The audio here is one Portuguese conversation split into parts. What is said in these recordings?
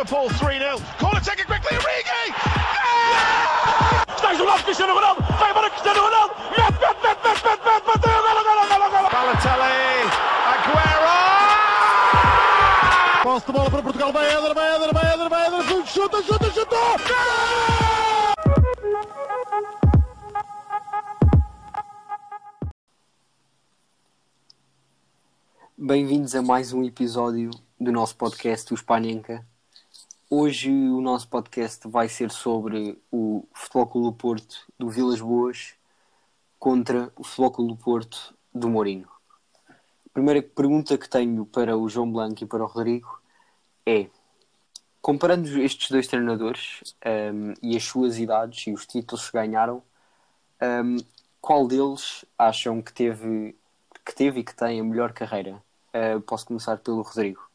Liverpool 3-0. Corner taken quickly, Origi! Está isolado Cristiano Ronaldo, vai embora Cristiano Ronaldo, mete, mete, mete, mete, mete, mete, bateu, golo, golo, golo, golo. Balotelli, Aguero! Posse de bola para Portugal, vai Éder, vai Éder, vai Éder, vai Éder, chuta, chuta, chuta! Bem-vindos a mais um episódio do nosso podcast, o Espanhenca. Hoje o nosso podcast vai ser sobre o Futebol Clube do Porto do Vilas Boas contra o Futebol Clube do Porto do Mourinho. A primeira pergunta que tenho para o João Blanco e para o Rodrigo é: comparando estes dois treinadores um, e as suas idades e os títulos que ganharam, um, qual deles acham que teve, que teve e que tem a melhor carreira? Uh, posso começar pelo Rodrigo.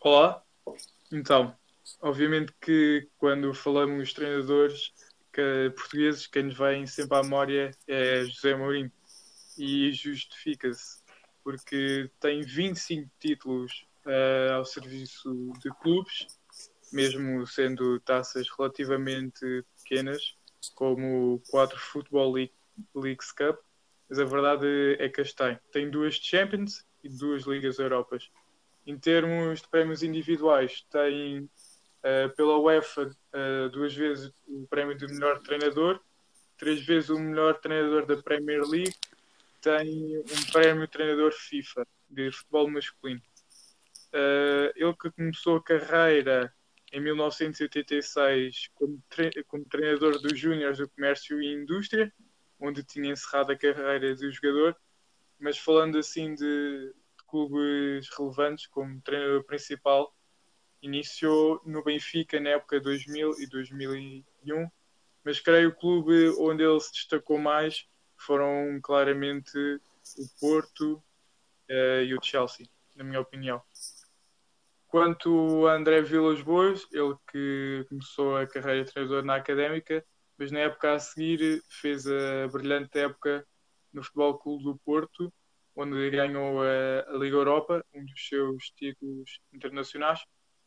Olá, então, obviamente que quando falamos de treinadores que, portugueses, quem nos vem sempre à memória é José Mourinho e justifica-se porque tem 25 títulos uh, ao serviço de clubes, mesmo sendo taças relativamente pequenas, como quatro Football League, Leagues Cup, mas a verdade é que as tem. Tem duas Champions e duas Ligas Europas. Em termos de prémios individuais, tem uh, pela UEFA uh, duas vezes o prémio de melhor treinador, três vezes o melhor treinador da Premier League, tem um prémio treinador FIFA de futebol masculino. Uh, ele que começou a carreira em 1986 como, tre como treinador dos Júniores do Comércio e Indústria, onde tinha encerrado a carreira de jogador, mas falando assim de clubes relevantes como treinador principal, iniciou no Benfica na época 2000 e 2001, mas creio que o clube onde ele se destacou mais foram claramente o Porto uh, e o Chelsea, na minha opinião. Quanto a André Vilas Boas, ele que começou a carreira de treinador na Académica, mas na época a seguir fez a brilhante época no Futebol Clube do Porto, onde ganhou a, a Liga Europa, um dos seus títulos internacionais.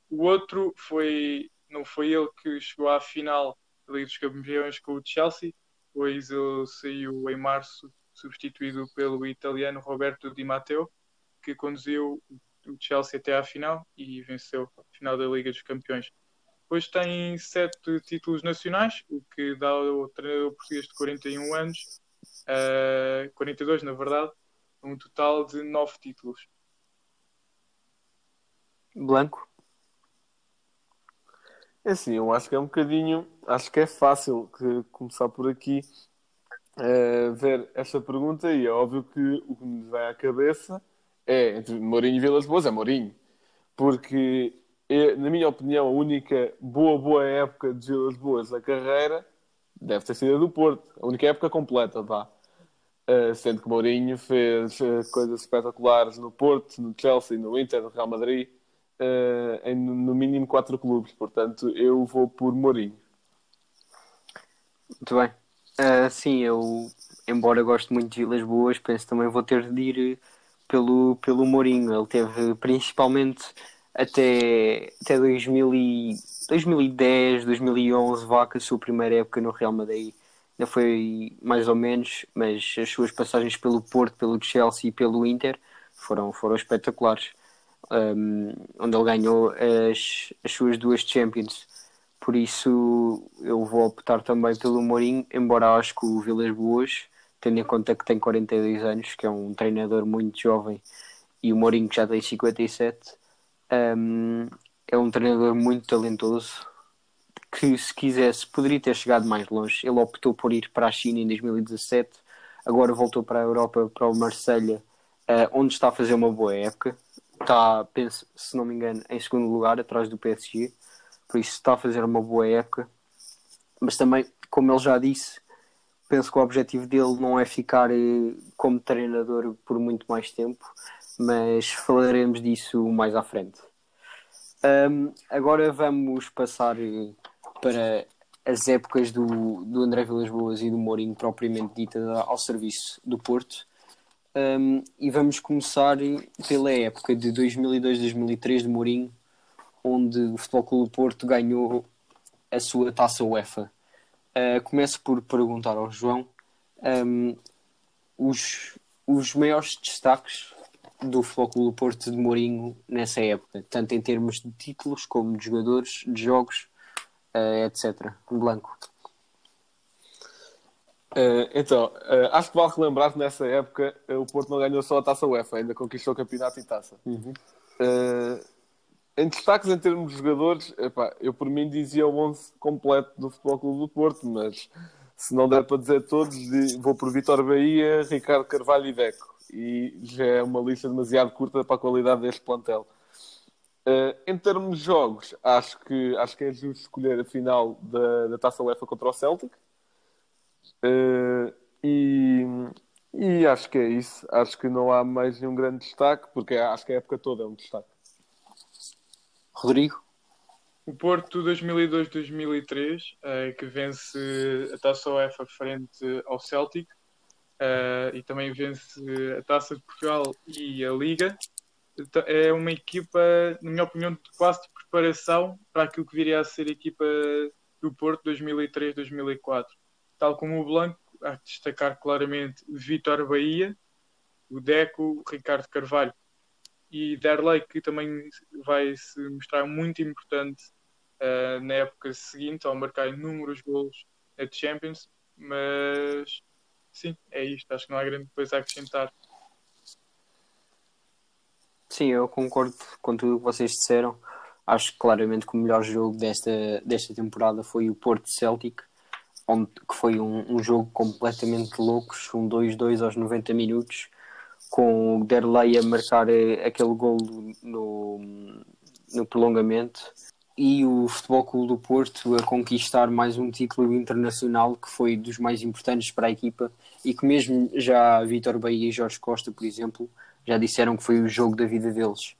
O outro foi, não foi ele que chegou à final da Liga dos Campeões com o Chelsea, pois ele saiu em março, substituído pelo italiano Roberto Di Matteo, que conduziu o Chelsea até à final e venceu a final da Liga dos Campeões. Depois tem sete títulos nacionais, o que dá ao treinador português de 41 anos, uh, 42 na verdade, um total de nove títulos. Blanco? É assim, eu acho que é um bocadinho, acho que é fácil que, começar por aqui uh, ver esta pergunta e é óbvio que o que nos vai à cabeça é entre Mourinho e Vilas Boas, é Mourinho. Porque, é, na minha opinião, a única boa, boa época de Vilas Boas na carreira deve ter sido a do Porto. A única época completa, vá. Uh, sendo que Mourinho fez uh, coisas espetaculares no Porto, no Chelsea, no Inter, no Real Madrid, uh, em no mínimo quatro clubes. Portanto, eu vou por Mourinho. Muito bem. sim, eu, embora goste muito de Vilas Boas, penso também vou ter de ir pelo, pelo Mourinho. Ele teve principalmente até, até 2000 e, 2010, 2011, vaca, sua primeira época no Real Madrid ainda foi mais ou menos, mas as suas passagens pelo Porto, pelo Chelsea e pelo Inter foram, foram espetaculares. Um, onde ele ganhou as, as suas duas Champions. Por isso eu vou optar também pelo Mourinho, embora acho que o Vilas Boas, tendo em conta que tem 42 anos, que é um treinador muito jovem, e o Mourinho que já tem 57, um, é um treinador muito talentoso, que se quisesse poderia ter chegado mais longe. Ele optou por ir para a China em 2017, agora voltou para a Europa, para o Marselha, uh, onde está a fazer uma boa época. Está, penso, se não me engano, em segundo lugar, atrás do PSG. Por isso está a fazer uma boa época. Mas também, como ele já disse, penso que o objetivo dele não é ficar eh, como treinador por muito mais tempo, mas falaremos disso mais à frente. Um, agora vamos passar eh, para as épocas do, do André Vilas Boas e do Mourinho propriamente dita ao serviço do Porto. Um, e vamos começar pela época de 2002-2003 de Mourinho, onde o Futebol Clube do Porto ganhou a sua taça UEFA. Uh, começo por perguntar ao João um, os, os maiores destaques do Futebol Clube do Porto de Mourinho nessa época, tanto em termos de títulos como de jogadores, de jogos, uh, etc. Blanco. Uh, então, uh, acho que vale relembrar que nessa época o Porto não ganhou só a taça UEFA, ainda conquistou o campeonato e taça. Uhum. em destaques em termos de jogadores, epá, eu por mim dizia o 11 completo do Futebol Clube do Porto, mas se não der para dizer todos, vou por Vitor Bahia, Ricardo Carvalho e Deco. E já é uma lista demasiado curta para a qualidade deste plantel. Em termos de jogos, acho que, acho que é justo escolher a final da, da taça UEFA contra o Celtic Uh, e, e acho que é isso. Acho que não há mais nenhum grande destaque, porque acho que a época toda é um destaque. Rodrigo? O Porto 2002-2003, uh, que vence a Taça UEFA frente ao Celtic, uh, e também vence a Taça de Portugal e a Liga. É uma equipa, na minha opinião, quase de preparação para aquilo que viria a ser a equipa do Porto 2003-2004 tal como o Blanco, de destacar claramente Vitor Bahia, o Deco, o Ricardo Carvalho e Derlei, que também vai se mostrar muito importante uh, na época seguinte, ao marcar inúmeros golos na Champions. Mas sim, é isto. Acho que não há grande coisa a acrescentar. Sim, eu concordo com tudo o que vocês disseram. Acho claramente que o melhor jogo desta, desta temporada foi o Porto Celtic onde, que foi um, um jogo completamente louco, um 2-2 aos 90 minutos, com o Derlei a marcar eh, aquele gol no, no prolongamento e o Futebol Clube do Porto a conquistar mais um título internacional que foi dos mais importantes para a equipa e que mesmo já Vitor Bahia e Jorge Costa, por exemplo, já disseram que foi o jogo da vida deles.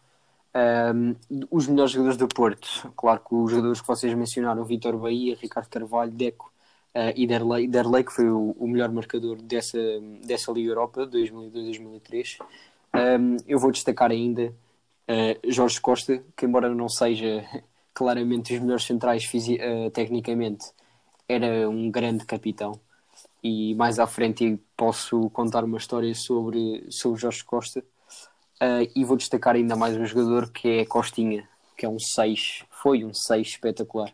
Um, os melhores jogadores do Porto, claro que os jogadores que vocês mencionaram, Vitor Bahia, Ricardo Carvalho, Deco, uh, e Derlei, Derlei, que foi o, o, melhor marcador dessa, dessa Liga Europa, 2002-2003. Um, eu vou destacar ainda uh, Jorge Costa, que embora não seja claramente os melhores centrais uh, tecnicamente, era um grande capitão. E mais à frente posso contar uma história sobre, sobre Jorge Costa. Uh, e vou destacar ainda mais um jogador que é Costinha, que é um 6, foi um 6 espetacular.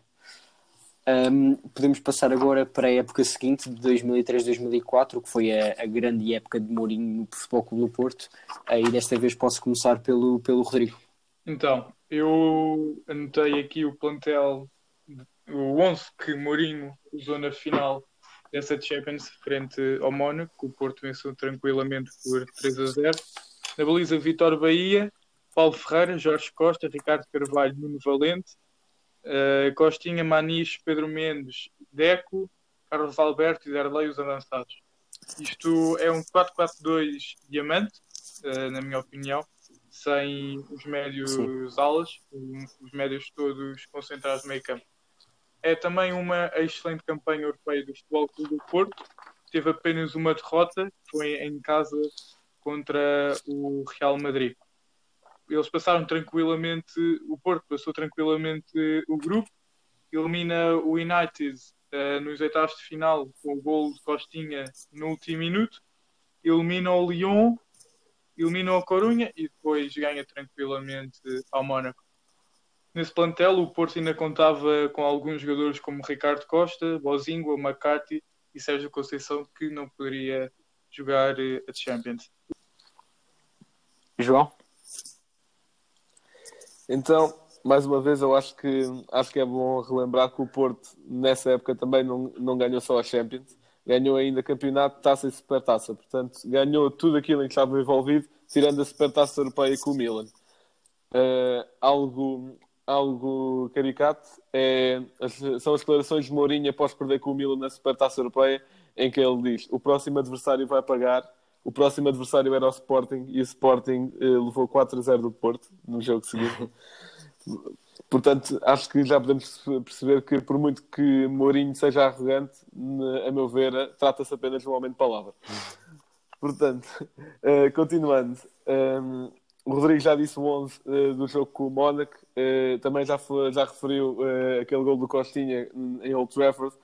Um, podemos passar agora para a época seguinte, de 2003-2004, que foi a, a, grande época de Mourinho no Futebol Clube do Porto. E desta vez posso começar pelo, pelo Rodrigo. Então, eu anotei aqui o plantel, o 11 que Mourinho usou na final dessa Champions frente ao Mónaco. O Porto venceu tranquilamente por 3 a 0. Na baliza, Vitor Bahia, Paulo Ferreira, Jorge Costa, Ricardo Carvalho, Nuno Valente, Uh, Costinha, Manis, Pedro Mendes, Deco, Carlos Alberto e Darley os avançados. Isto é um 4-4-2 diamante, uh, na minha opinião, sem os médios Sim. alas, os médios todos concentrados no meio campo. É também uma excelente campanha europeia do Futebol Clube do Porto. Teve apenas uma derrota, foi em casa contra o Real Madrid eles passaram tranquilamente, o Porto passou tranquilamente o grupo, elimina o United uh, nos oitavos de final com o gol de Costinha no último minuto, elimina o Lyon, elimina o Corunha e depois ganha tranquilamente ao Mónaco. Nesse plantel, o Porto ainda contava com alguns jogadores como Ricardo Costa, Bozingo, McCarthy e Sérgio Conceição, que não poderia jogar eh, a Champions. João? Então, mais uma vez, eu acho que, acho que é bom relembrar que o Porto, nessa época, também não, não ganhou só a Champions, ganhou ainda campeonato, taça e supertaça. Portanto, ganhou tudo aquilo em que estava envolvido, tirando a supertaça europeia com o Milan. Uh, algo, algo caricato é, são as declarações de Mourinho após perder com o Milan na supertaça europeia, em que ele diz: o próximo adversário vai pagar o próximo adversário era o Sporting e o Sporting uh, levou 4 a 0 do Porto no jogo seguinte. Portanto, acho que já podemos perceber que, por muito que Mourinho seja arrogante, a meu ver, trata-se apenas de um homem de palavra. Portanto, uh, continuando, um, ehm, o Rodrigo já disse o 11 uh, do jogo com o Mónaco, uh, também já, foi, já referiu aquele gol do Costinha em Old Trafford.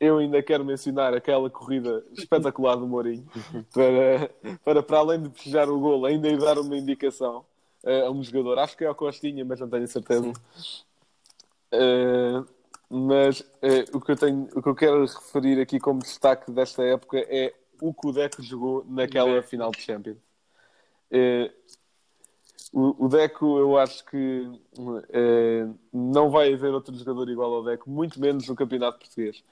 Eu ainda quero mencionar aquela corrida espetacular do Mourinho, para, para, para além de festejar o gol, ainda ir dar uma indicação a um jogador. Acho que é o Costinha, mas não tenho certeza. mas o, que eu tenho, o que eu quero referir aqui como destaque desta época é o que o Deco jogou naquela final de Champions. O, Deco, eu acho que é, não vai haver outro jogador igual ao Deco, muito menos no Campeonato Português.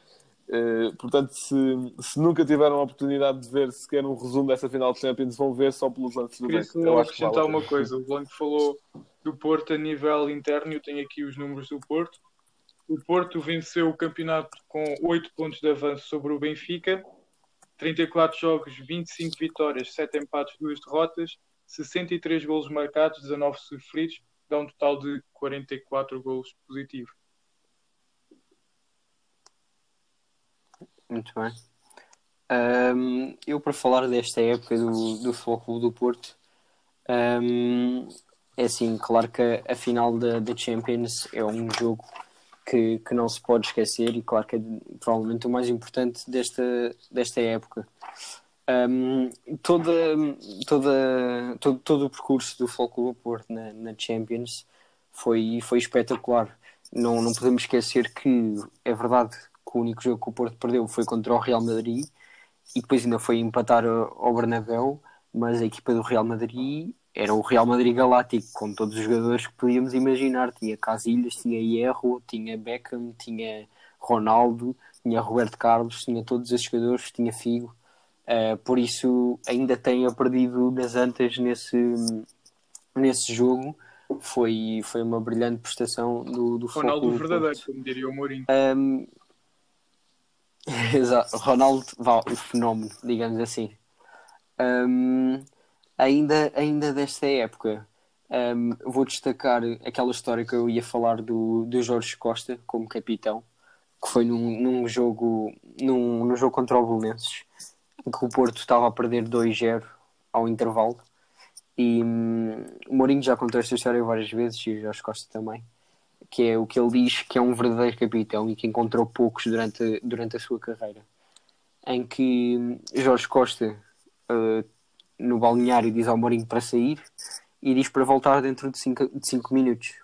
É, portanto, se, se, nunca tiveram a oportunidade de ver sequer um resumo dessa final de Champions, vão ver só pelos lances do Deco. Eu acho que vale uma coisa: o Blanco falou do Porto a nível interno, eu tenho aqui os números do Porto. O Porto venceu o campeonato com 8 pontos de avanço sobre o Benfica, 34 jogos, 25 vitórias, 7 empates, 2 derrotas 63 golos marcados, 19 sofridos, dá um total de 44 golos positivos. Muito bem. Um, eu, para falar desta época do, do Futebol do Porto, um, é assim, claro que a, a final da, da Champions é um jogo que, que não se pode esquecer e claro que é provavelmente o mais importante desta, desta época. Um, toda, toda, todo, todo o percurso do Futebol Porto na, na, Champions foi, foi espetacular. Não, não podemos esquecer que é verdade que o único jogo que o Porto perdeu foi contra o Real Madrid e depois ainda foi empatar ao Bernabéu, mas a equipa do Real Madrid era o Real Madrid Galáctico, com todos os jogadores que podíamos imaginar. Tinha Casilhas, tinha Hierro, tinha Beckham, tinha Ronaldo, tinha Roberto Carlos, tinha todos esses jogadores, tinha Figo Uh, por isso ainda tenha perdido das antas nesse, nesse jogo. Foi, foi uma brilhante prestação do, do Ronaldo verdadeiro, como diria o Mourinho. Um, exato, Ronaldo, vá, o fenómeno, digamos assim. Um, ainda, ainda desta época, um, vou destacar aquela história que eu ia falar do, do Jorge Costa como capitão, que foi num, num jogo num, num jogo contra o Belenenses que o Porto estava a perder 2-0 ao intervalo. E hum, o Mourinho já contou esta história várias vezes e o Jorge Costa também. Que é o que ele diz que é um verdadeiro capitão e que encontrou poucos durante, durante a sua carreira. Em que Jorge Costa, uh, no balneário, diz ao Mourinho para sair e diz para voltar dentro de 5 de minutos.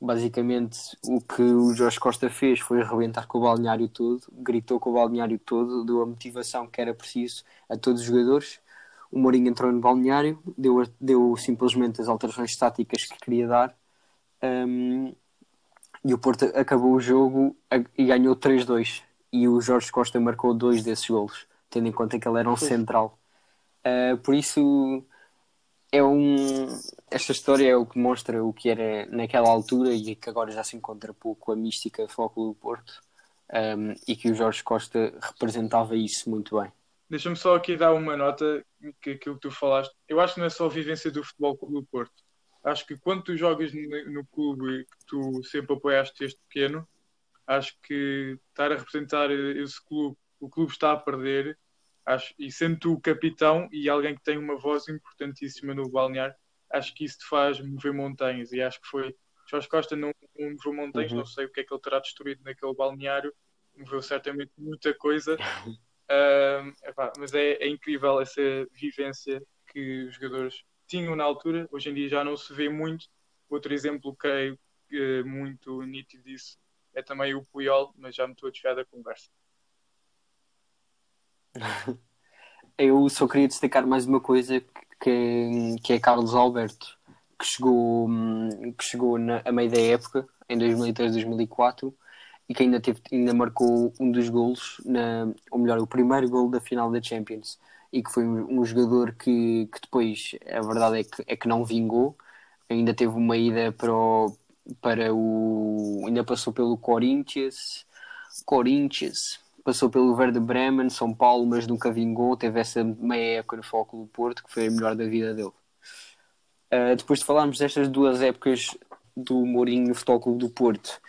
Basicamente, o que o Jorge Costa fez foi arrebentar com o balneário todo, gritou com o balneário todo, deu a motivação que era preciso a todos os jogadores. O Mourinho entrou no balneário, deu, deu simplesmente as alterações estáticas que queria dar um, e o Porto acabou o jogo e ganhou 3-2. E o Jorge Costa marcou dois desses golos, tendo em conta que ele era um central. Uh, por isso é um. Esta história é o que mostra o que era naquela altura e que agora já se encontra pouco a mística Foco do Porto um, e que o Jorge Costa representava isso muito bem. Deixa-me só aqui dar uma nota que aquilo que tu falaste. Eu acho que não é só a vivência do Futebol do Porto. Acho que quando tu jogas no, no clube que tu sempre apoiaste este pequeno, acho que estar a representar esse clube, o clube está a perder, Acho, e sendo tu o capitão e alguém que tem uma voz importantíssima no balneário, acho que isso te faz mover montanhas. E acho que foi. Jorge Costa não, não moveu montanhas, uhum. não sei o que é que ele terá destruído naquele balneário, moveu certamente muita coisa. uh, epá, mas é, é, incrível essa vivência que os jogadores tinham na altura. Hoje em dia já não se vê muito. Outro exemplo, creio, que muito nítido disso é também o Puyol, mas já me estou a desviar da conversa. Eu só queria destacar mais uma coisa que, que é Carlos Alberto, que chegou, que chegou na, a meio da época, em 2003, 2004, e que ainda, teve, ainda marcou um dos golos, na, ou melhor, o primeiro gol da final da Champions, e que foi um, um jogador que, que depois, a verdade é que, é que não vingou, ainda teve uma ida para o, para o ainda passou pelo Corinthians, Corinthians, passou pelo Verde Bremen, São Paulo, mas nunca vingou. Teve essa meia época no Foco do Porto, que foi a melhor da vida dele. Uh, depois de falarmos destas duas épocas do Mourinho no Futebol Clube do Porto,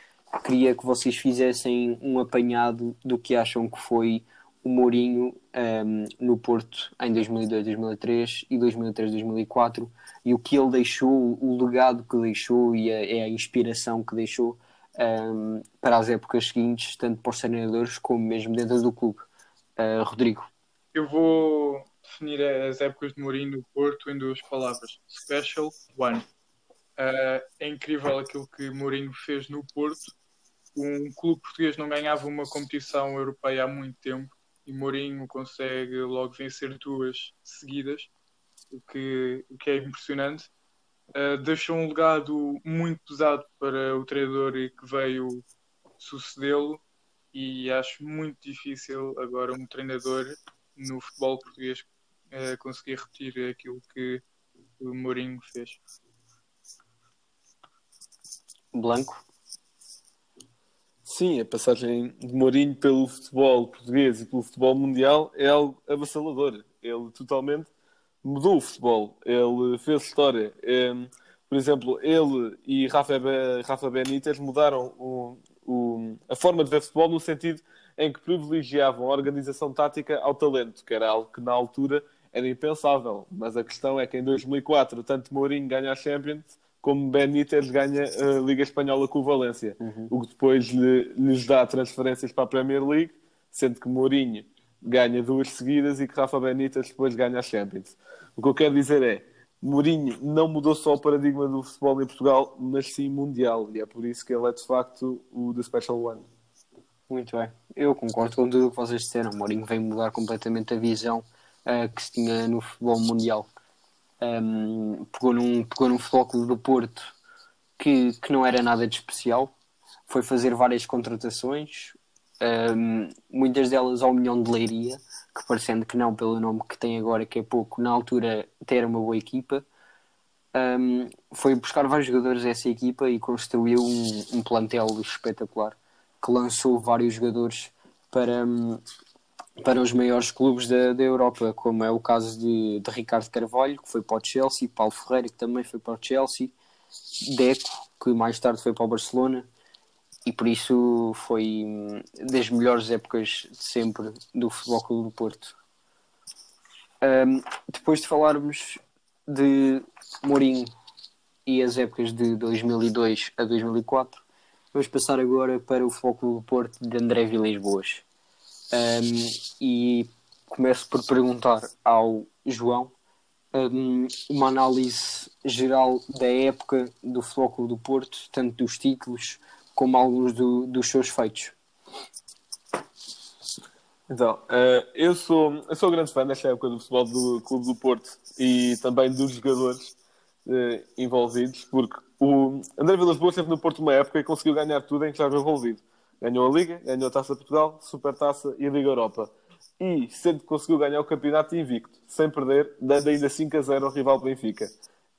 queria que vocês fizessem um apanhado do que acham que foi o Mourinho um, no Porto em 2002, 2003 e 2003, 2004 e o que ele deixou, o legado que deixou e a, a inspiração que deixou um, para as épocas seguintes, tanto para os treinadores como mesmo dentro do clube. Uh, Rodrigo. Eu vou definir as épocas de Mourinho no Porto em duas palavras: Special One. Uh, é incrível aquilo que Mourinho fez no Porto. Um clube português não ganhava uma competição europeia há muito tempo e Mourinho consegue logo vencer duas seguidas, o que, o que é impressionante. Uh, deixou um legado muito pesado para o treinador que veio sucedê-lo e acho muito difícil agora um treinador no futebol português uh, conseguir repetir aquilo que o Mourinho fez. Blanco? Sim, a passagem de Mourinho pelo futebol português e pelo futebol mundial é algo avassalador. Ele totalmente mudou o futebol, ele fez história. É, por exemplo, ele e Rafa, Rafa Benítez mudaram o, o, a forma de ver futebol no sentido em que privilegiavam a organização tática ao talento, que era algo que na altura era impensável. Mas a questão é que em 2004, tanto Mourinho ganha a Champions como Benítez ganha a Liga Espanhola com o Valência, uhum. o que depois lhe, lhes dá transferências para a Premier League, sendo que Mourinho ganha duas seguidas e que Rafa Benítez depois ganha a Champions. O que eu quero dizer é, Mourinho não mudou só o paradigma do futebol em Portugal, mas sim mundial, e é por isso que ele é de facto o The Special One. Muito bem, eu concordo com tudo o que vocês disseram. Mourinho vem mudar completamente a visão uh, que se tinha no futebol mundial um, pegou, num, pegou num do Porto que, que não era nada de especial, foi fazer várias contratações, um, muitas delas ao milhão de leiria, que parecendo que não pelo nome que tem agora, que é pouco, na altura era uma boa equipa. Um, foi buscar vários jogadores a essa equipa e construiu um, um plantel espetacular que lançou vários jogadores para, para os maiores clubes da, da Europa, como é o caso de, de Ricardo Carvalho, que foi para o Chelsea, Paulo Ferreira, que também foi para o Chelsea, Deco, que mais tarde foi para o Barcelona, e por isso foi hum, das melhores épocas de sempre do Futebol Clube do Porto. Um, depois de falarmos de Mourinho e as épocas de 2002 a 2004, vamos passar agora para o Futebol Clube do Porto de André Vilas Boas. Um, e começo por perguntar ao João um, uma análise geral da época do Clube do Porto, tanto dos títulos como alguns do, dos seus feitos. Então, uh, eu, sou, eu sou grande fã desta época do futebol do Clube do Porto e também dos jogadores uh, envolvidos, porque o André Vilas Boas esteve no Porto uma época e conseguiu ganhar tudo em que estava envolvido. Ganhou a Liga, ganhou a Taça de Portugal, Supertaça e Liga Europa. E sempre conseguiu ganhar o campeonato invicto, sem perder, dando ainda 5 a 0 ao rival Benfica.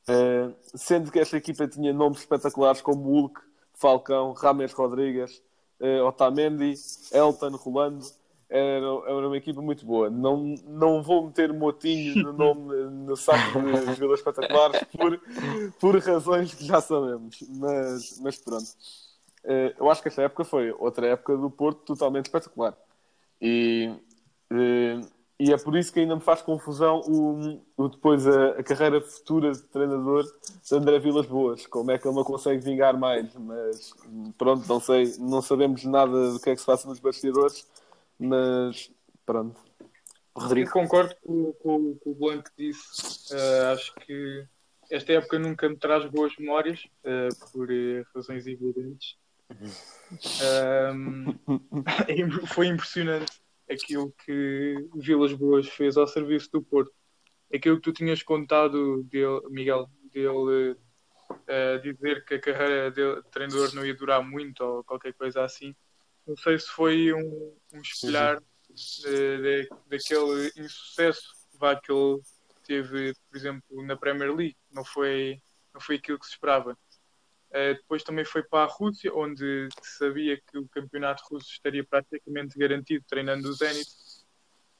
Uh, sendo que esta equipa tinha nomes espetaculares como Hulk, Falcão, Rames Rodrigues, uh, Otamendi, Elton, Rolando. Era, era, uma equipa muito boa. Não, não vou meter motinhos no nome no saco de jogadores espetaculares por, por razões que já sabemos. Mas, mas pronto. Eh, eu acho que esta época foi outra época do Porto totalmente espetacular. E, eh, e é por isso que ainda me faz confusão o, o depois a, a, carreira futura de treinador de André Vilas Boas. Como é que ele não consegue vingar mais? Mas pronto, não sei, não sabemos nada do que é que se passa nos bastidores, mas pronto. Rodrigo. Eu concordo com, com, com o Blanco disse. Uh, acho que esta época nunca me traz boas memórias, uh, por uh, razões evidentes. Um, foi impressionante aquilo que Vilas Boas fez ao serviço do Porto. Aquilo que tu tinhas contado dele, Miguel, dele uh, dizer que a carreira de treinador não ia durar muito ou qualquer coisa assim. Não sei se foi um, um espelhar de, de, daquele insucesso vá, que ele teve, por exemplo, na Premier League. Não foi, não foi aquilo que se esperava. Uh, depois também foi para a Rússia, onde sabia que o campeonato russo estaria praticamente garantido treinando o Zenit.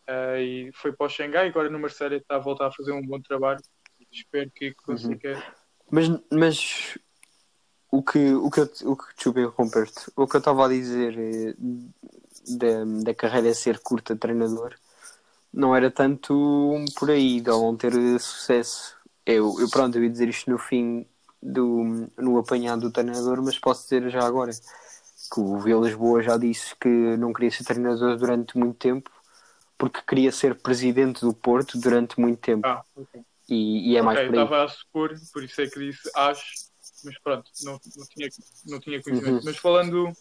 Uh, e foi para o Xangai, agora no Marseille está a voltar a fazer um bom trabalho. Espero que consiga. Uhum. Mas, mas o que o que, o que desculpa interromper-te, o que eu estava a dizer é, da, da carreira ser curta de treinador, não era tanto por aí, de não ter sucesso. Eu, eu pronto, eu ia dizer isto no fim do no apanhado do treinador, mas posso dizer já agora que o Vilas Boas já disse que não queria ser treinador durante muito tempo porque queria ser presidente do Porto durante muito tempo. Ah, ok. E, e é Ok, mais por aí. estava a supor, por isso é que disse acho, mas pronto, não, não, tinha, não tinha conhecimento. Uhum. Mas falando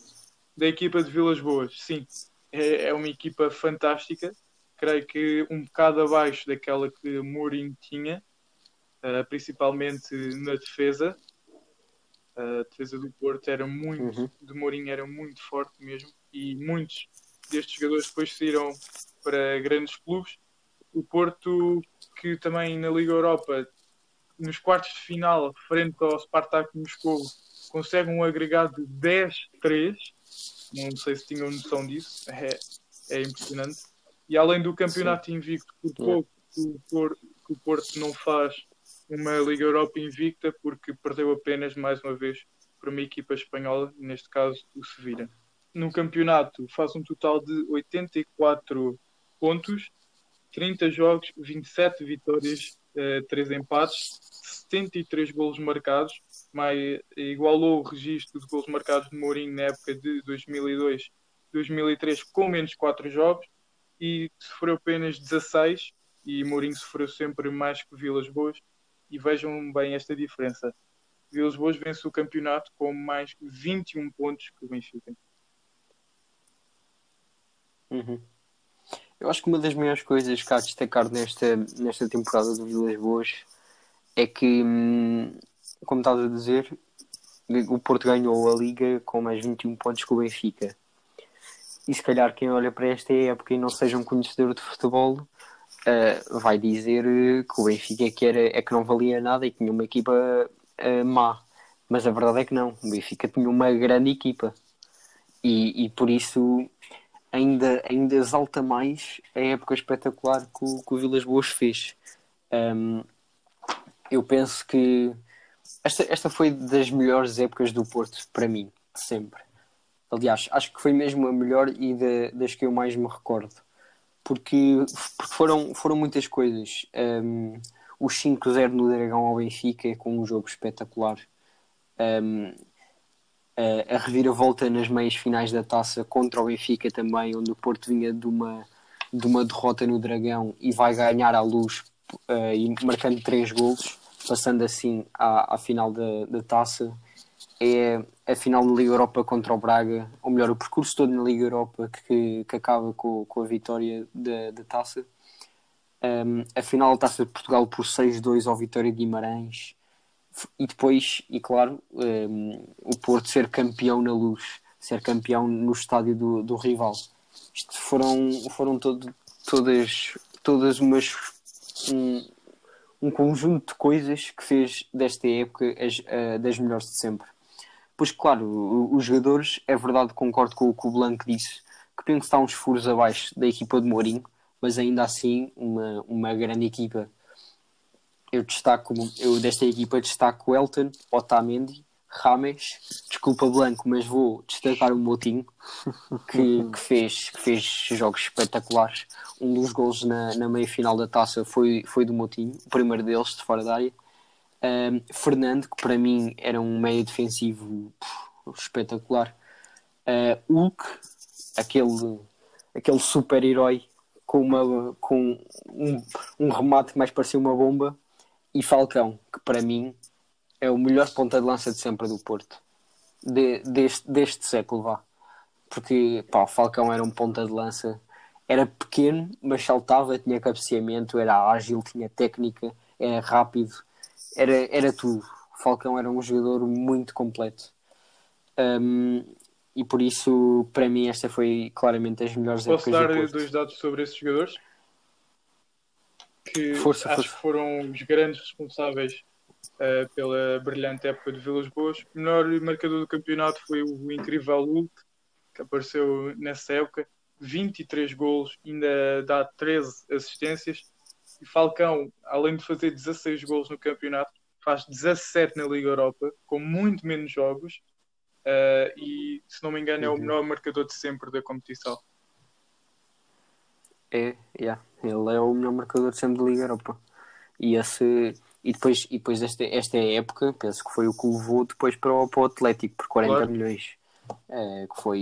da equipa de Vilas Boas, sim, é, é uma equipa fantástica, creio que um bocado abaixo daquela que Mourinho tinha, eh, principalmente na defesa. A defesa do Porto era muito, Uhum. de Mourinho era muito forte mesmo, e muitos destes jogadores depois saíram para grandes clubes. O Porto, que também na Liga Europa, nos quartos de final, frente ao Spartak Moscou, consegue um agregado de 10-3. Não sei se tinham noção disso, é, é impressionante. E além do campeonato invicto, por pouco que o Porto não faz uma Liga Europa invicta, porque perdeu apenas mais uma vez para uma equipa espanhola, neste caso o Sevilla. No campeonato faz um total de 84 pontos, 30 jogos, 27 vitórias, eh, 3 empates, 73 golos marcados, mais, igualou o registro de golos marcados de Mourinho na época de 2002-2003 com menos 4 jogos e sofreu apenas 16 e Mourinho sofreu sempre mais que Vilas Boas e vejam bem esta diferença. Vilas Boas vence o campeonato com mais 21 pontos que o Benfica. Uhum. Eu acho que uma das maiores coisas que há a destacar nesta, nesta temporada do Vilas Boas é que, hum, como estás a dizer, o Porto ganhou a Liga com mais 21 pontos que o Benfica. E se calhar quem olha para esta época e não seja um conhecedor de futebol eh, vai dizer eh, que o Benfica é que, era, é que não valia nada e tinha uma equipa eh, má. Mas a verdade é que não. O Benfica tinha uma grande equipa. E, e por isso ainda, ainda exalta mais a época espetacular que o, que o Vilas Boas fez. Um, eu penso que esta, esta foi das melhores épocas do Porto para mim, de sempre. Aliás, acho que foi mesmo a melhor e da- das que eu mais me recordo. Porque, foram, foram muitas coisas. Um, o 5-0 no Dragão ao Benfica com um jogo espetacular. Um, a, reviravolta nas meias finais da taça contra o Benfica também, onde o Porto vinha de uma, de uma derrota no Dragão e vai ganhar à luz eh, e marcando três golos, passando assim à, à final da, da taça. É a final da Liga Europa contra o Braga, ou melhor, o percurso todo na Liga Europa que, que acaba com, com a vitória da, da taça. Um, a final da taça de Portugal por 6-2 ao Vitória de Guimarães e depois, e claro, um, o Porto ser campeão na luz, ser campeão no estádio do, do rival. Isto foram, foram todo, todas, todas umas um, um conjunto de coisas que fez desta época as, eh, das melhores de sempre. Pois claro, os jogadores, é verdade, concordo com o que o Blanco disse, que penso que está uns furos abaixo da equipa de Mourinho, mas ainda assim uma, uma grande equipa eu destaco, eu desta equipa destaco Elton, Otamendi, Rames, desculpa Blanco, mas vou destacar o Motinho, que, que fez, que fez jogos espetaculares. Um dos gols na, na meia final da taça foi, foi do Motinho, o primeiro deles de fora da área. Um, Fernando, que para mim era um meio defensivo pff, espetacular. Uh, Hulk, aquele, aquele super-herói com, uma, com um, um remate que mais parecia uma bomba e Falcão, que para mim é o melhor ponta de lança de sempre do Porto, de, deste, deste século, vá. Porque pá, o Falcão era um ponta de lança, era pequeno, mas saltava, tinha cabeceamento, era ágil, tinha técnica, era rápido, era, era tudo. O Falcão era um jogador muito completo. Um, e por isso, para mim, esta foi claramente as melhores Posso épocas dar do Porto. dois dados sobre esses jogadores? Que Força, acho força. que foram os grandes responsáveis eh, pela brilhante época de Vilas Boas. O melhor marcador do campeonato foi o incrível Hulk, que apareceu nessa época. 23 golos, ainda dá 13 assistências. E Falcão, além de fazer 16 golos no campeonato, faz 17 na Liga Europa, com muito menos jogos. eh, e, se não me engano, é o Uhum. melhor marcador de sempre da competição. É, yeah. ele é o melhor marcador sempre da Liga Europa. E, esse, e depois, e depois esta, esta época, penso que foi o que o levou depois para o, para o Atlético por 40 Claro. milhões. É, que foi,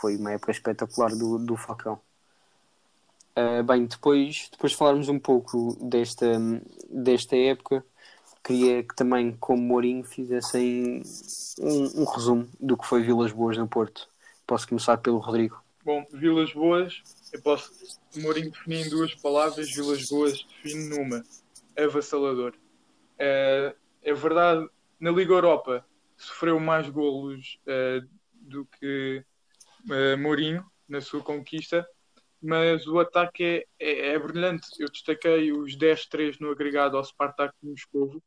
foi uma época espetacular do, do Falcão. Ah, bem, depois, depois de falarmos um pouco desta, desta época, queria que também, como Mourinho, fizessem um, um resumo do que foi Vilas Boas no Porto. Posso começar pelo Rodrigo. Bom, Vilas Boas, eu posso. Mourinho definir em duas palavras, Vilas Boas define numa. Avassalador. É, é verdade, na Liga Europa sofreu mais golos eh, do que eh, Mourinho na sua conquista, mas o ataque é, é, é brilhante. Eu destaquei os 10-3 no agregado ao Spartak de Moscovo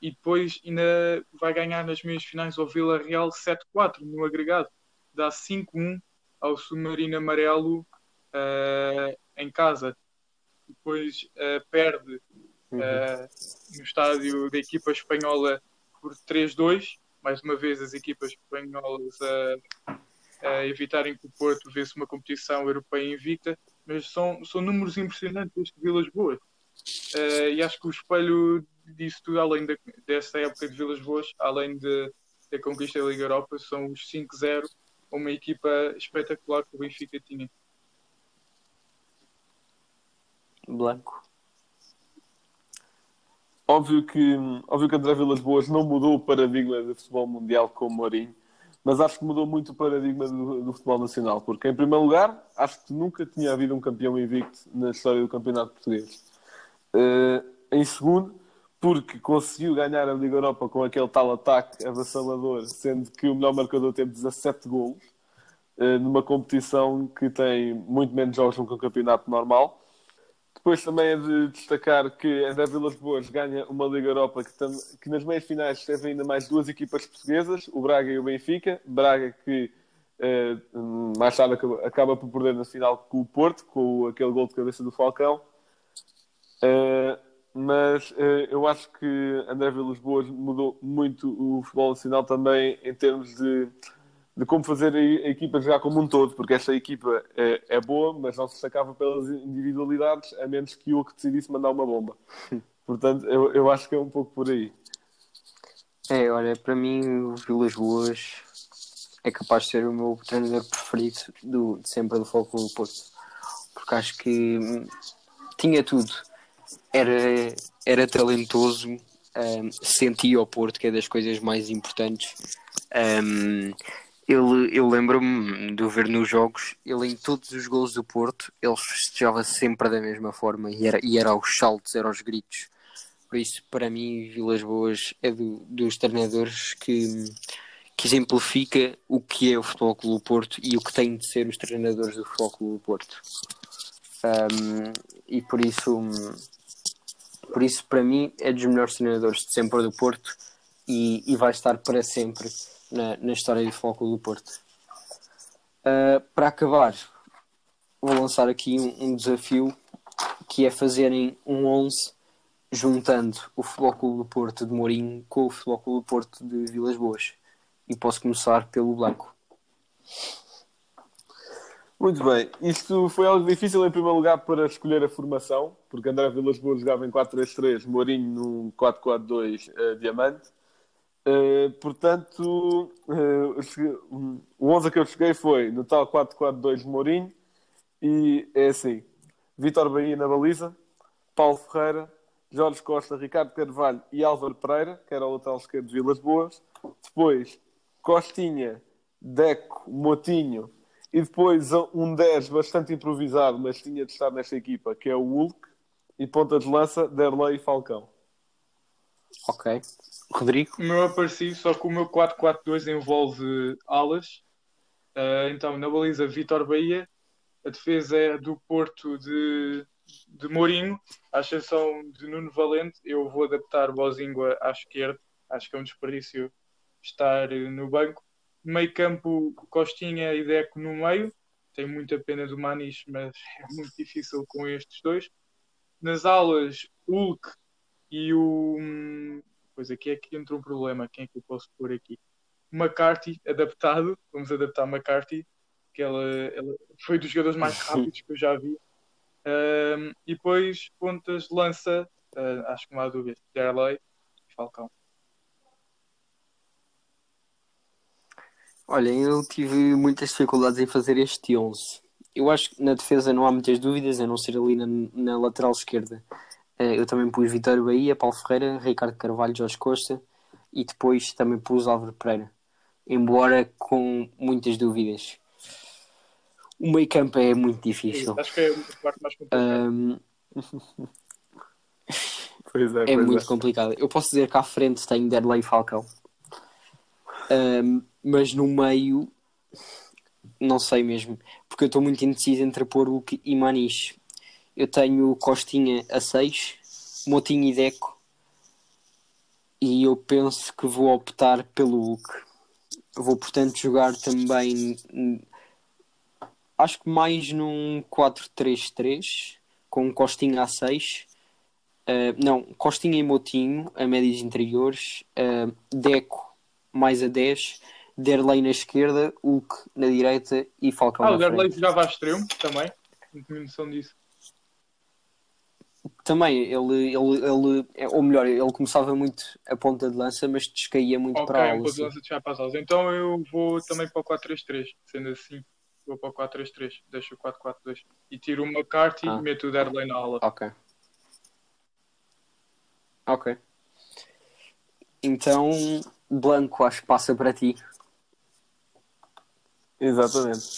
e depois ainda vai ganhar nas meias finais ao Vila Real 7-4 no agregado. Dá 5-1 ao Submarino Amarelo eh, em casa. Depois eh, perde eh, no estádio da equipa espanhola por 3-2. Mais uma vez, as equipas espanholas a, a evitarem que o Porto visse uma competição europeia invicta. Mas são, são números impressionantes este Vilas Boas. Eh, e acho que o espelho disso tudo, além da, dessa época de Vilas Boas, além de, da conquista da Liga Europa, são os 5-0 uma equipa espetacular que o Benfica tinha. Blanco. Óbvio que, óbvio que André Vilas Boas não mudou o paradigma do futebol mundial como Mourinho, mas acho que mudou muito o paradigma do, do futebol nacional, porque em primeiro lugar, acho que nunca tinha havido um campeão invicto na história do campeonato português. Eh, em segundo, porque conseguiu ganhar a Liga Europa com aquele tal ataque avassalador, sendo que o melhor marcador teve 17 golos, eh, numa competição que tem muito menos jogos do que um campeonato normal. Depois também é de destacar que André Vilas Boas ganha uma Liga Europa que, tam- que nas meias finais teve ainda mais duas equipas portuguesas, o Braga e o Benfica. Braga que eh, mais tarde acaba, acaba por perder na final com o Porto, com aquele gol de cabeça do Falcão. Eh, mas eh, eu acho que André Vilas Boas mudou muito o futebol nacional também em termos de, de como fazer a, equipa jogar como um todo, porque esta equipa é, é boa, mas não se destacava pelas individualidades, a menos que o que decidisse mandar uma bomba. Portanto, eu, eu acho que é um pouco por aí. É, olha, para mim o Vilas Boas é capaz de ser o meu treinador preferido do, de sempre do Foco do Porto. Porque acho que hum, tinha tudo. Era, era talentoso, hum, sentia o Porto, que é das coisas mais importantes. Hum, ele, eu lembro-me de o ver nos jogos, ele em todos os gols do Porto, ele festejava sempre da mesma forma e era, e era aos saltos, era aos gritos. Por isso, para mim, Vilas Boas é do- dos treinadores que, que exemplifica o que é o Futebol Clube do Porto e o que têm de ser os treinadores do Futebol Clube do Porto. Um, e por isso, por isso, para mim, é dos melhores treinadores de sempre do Porto e, e vai estar para sempre na, na história do Futebol do Porto. Uh, para acabar, vou lançar aqui um, um desafio que é fazerem um 11 juntando o Futebol Clube do Porto de Mourinho com o Futebol Clube do Porto de Vilas Boas. E posso começar pelo Blanco. Muito bem, isto foi algo difícil em primeiro lugar para escolher a formação, porque André Vilas Boas jogava em 4-3-3, Mourinho num 4-4-2 eh, diamante. Eh, portanto, um, o 11 que eu cheguei foi no tal 4-4-2 de Mourinho e é assim: Vítor Bahia na baliza, Paulo Ferreira, Jorge Costa, Ricardo Carvalho e Álvaro Pereira, que era o lateral esquerdo de Vilas Boas. Depois, Costinha, Deco, Motinho e depois um 10 bastante improvisado, mas tinha de estar nesta equipa, que é o Hulk. E ponta de lança, Derlei e Falcão. Ok. Rodrigo? O meu é parecido, só que o meu 4-4-2 envolve alas. Ah, então, na baliza, Vitor Bahia. A defesa é do Porto de, de Mourinho. A exceção de Nuno Valente. Eu vou adaptar Bozingua à esquerda. Acho que é um desperdício estar eh, no banco. Meio campo, Costinha e Deco no meio. Tenho muita pena do Manis, mas é muito difícil com estes dois. Nas alas, Hulk e o. Pois aqui é que entra um problema. Quem é que eu posso pôr aqui? McCarthy, adaptado. Vamos adaptar McCarthy, que ele, ele foi dos jogadores mais rápidos que eu já vi. Um, e depois, pontas lança, uh, acho que não há dúvida, Derlei e Falcão. Olha, eu tive muitas dificuldades em fazer este 11. Eu acho que na defesa não há muitas dúvidas, a não ser ali na, na lateral esquerda. Eh, eu também pus Vitório Bahia, Paulo Ferreira, Ricardo Carvalho, Jorge Costa e depois também pus Álvaro Pereira. Embora com muitas dúvidas. O meio campo é muito difícil. Acho que é a parte mais complicada. Um, Pois é, é pois muito complicado. Eu posso dizer que à frente tenho Derlei e Falcão. Um, mas no meio, não sei mesmo. Porque eu estou muito indeciso entre pôr Hulk e Maniche. Eu tenho Costinha a 6, Motinho e Deco. E eu penso que vou optar pelo Hulk. Vou, portanto, jogar também. Acho que mais num 4-3-3, com Costinha a 6. Uh, não, Costinha e Motinho a médios interiores, uh, Deco mais a 10, Derlei na esquerda, Hulk na direita e Falcão Ah, na o Derlei jogava a extremo também. Não tinha noção disso. Também, ele, ele, ele, é- ou melhor, ele começava muito a ponta de lança, mas descaía muito Ok, para a um ala. ponto de lança de para as aulas. Então eu vou também para o 4-3-3. Sendo assim, vou para o 4-3-3. Deixo o 4-4-2. E tiro o McCarthy Ah. e meto o Derlei na aula. Ok. Ok. Então, Blanco, acho que passa para ti. Exatamente.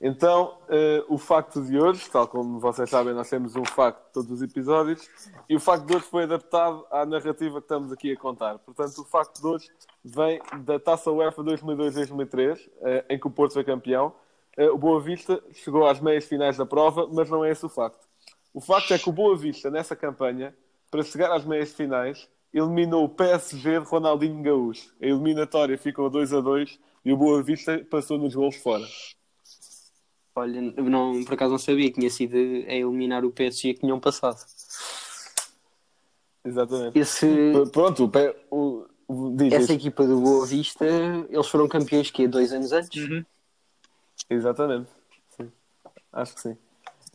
Então, eh, o facto de hoje, tal como vocês sabem, nós temos um facto todos os episódios, e o facto de hoje foi adaptado à narrativa que estamos aqui a contar. Portanto, o facto de hoje vem da Taça UEFA 2002-2003, eh, em que o Porto foi campeão. Eh, o Boa Vista chegou às meias finais da prova, mas não é esse o facto. O facto é que o Boa Vista, nessa campanha, para chegar às meias finais, eliminou o PSG de Ronaldinho Gaúcho. A eliminatória ficou 2 a 2 e o Boa Vista passou nos gols fora. Olha, não, por acaso não sabia que tinha sido a eliminar o PSG que tinham passado. Exatamente. Esse, Pronto, o, o, o, diz essa isso. equipa do Boa Vista, eles foram campeões que dois anos antes. Uhum. Exatamente. Sim. Acho que sim.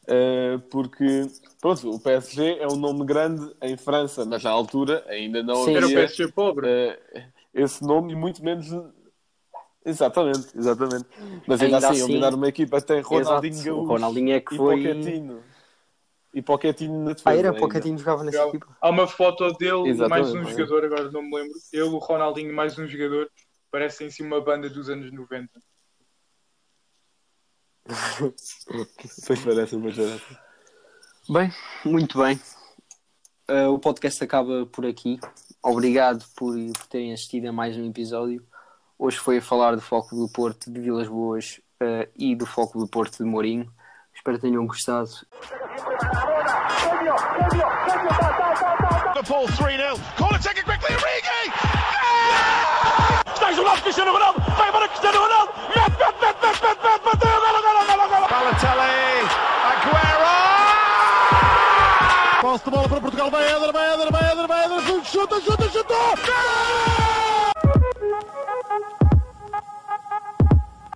Eh, porque, pronto, o PSG é um nome grande em França, mas na altura ainda não Sim, Era o havia PSG pobre. eh, esse nome e muito menos. Exatamente, exatamente. Mas ainda, Ainda assim, assim- eliminar uma equipa tem Ronaldinho Exato. Gaúcho Ronaldinho é que e foi. Pochettino. E Pochettino na defesa. Ah, era. Pochettino que jogava nessa equipa. Há uma foto dele e mais Exatamente, um é. jogador, agora não me lembro. Ele, o Ronaldinho, mais um jogador. Parecem sim uma banda dos anos 90. Pois parece, pois parece. Bem, muito bem. Uh, o podcast acaba por aqui. Obrigado por, por terem assistido a mais um episódio. Hoje foi a falar do Foco do Porto de Vilas Boas uh, e do Foco do Porto de Mourinho. Espero que tenham gostado. Liverpool 3-0. Corner taken quickly, Origi! Está isolado Cristiano Ronaldo. Vai para Cristiano Ronaldo. Mete, mete, mete, mete, mete, mete. Bateu. Golo, golo, golo, golo. Balotelli, Aguero! Posse de bola para Portugal, vai Éder, vai Éder, vai Éder, vai Éder, chuta, chuta, chutou! Gol!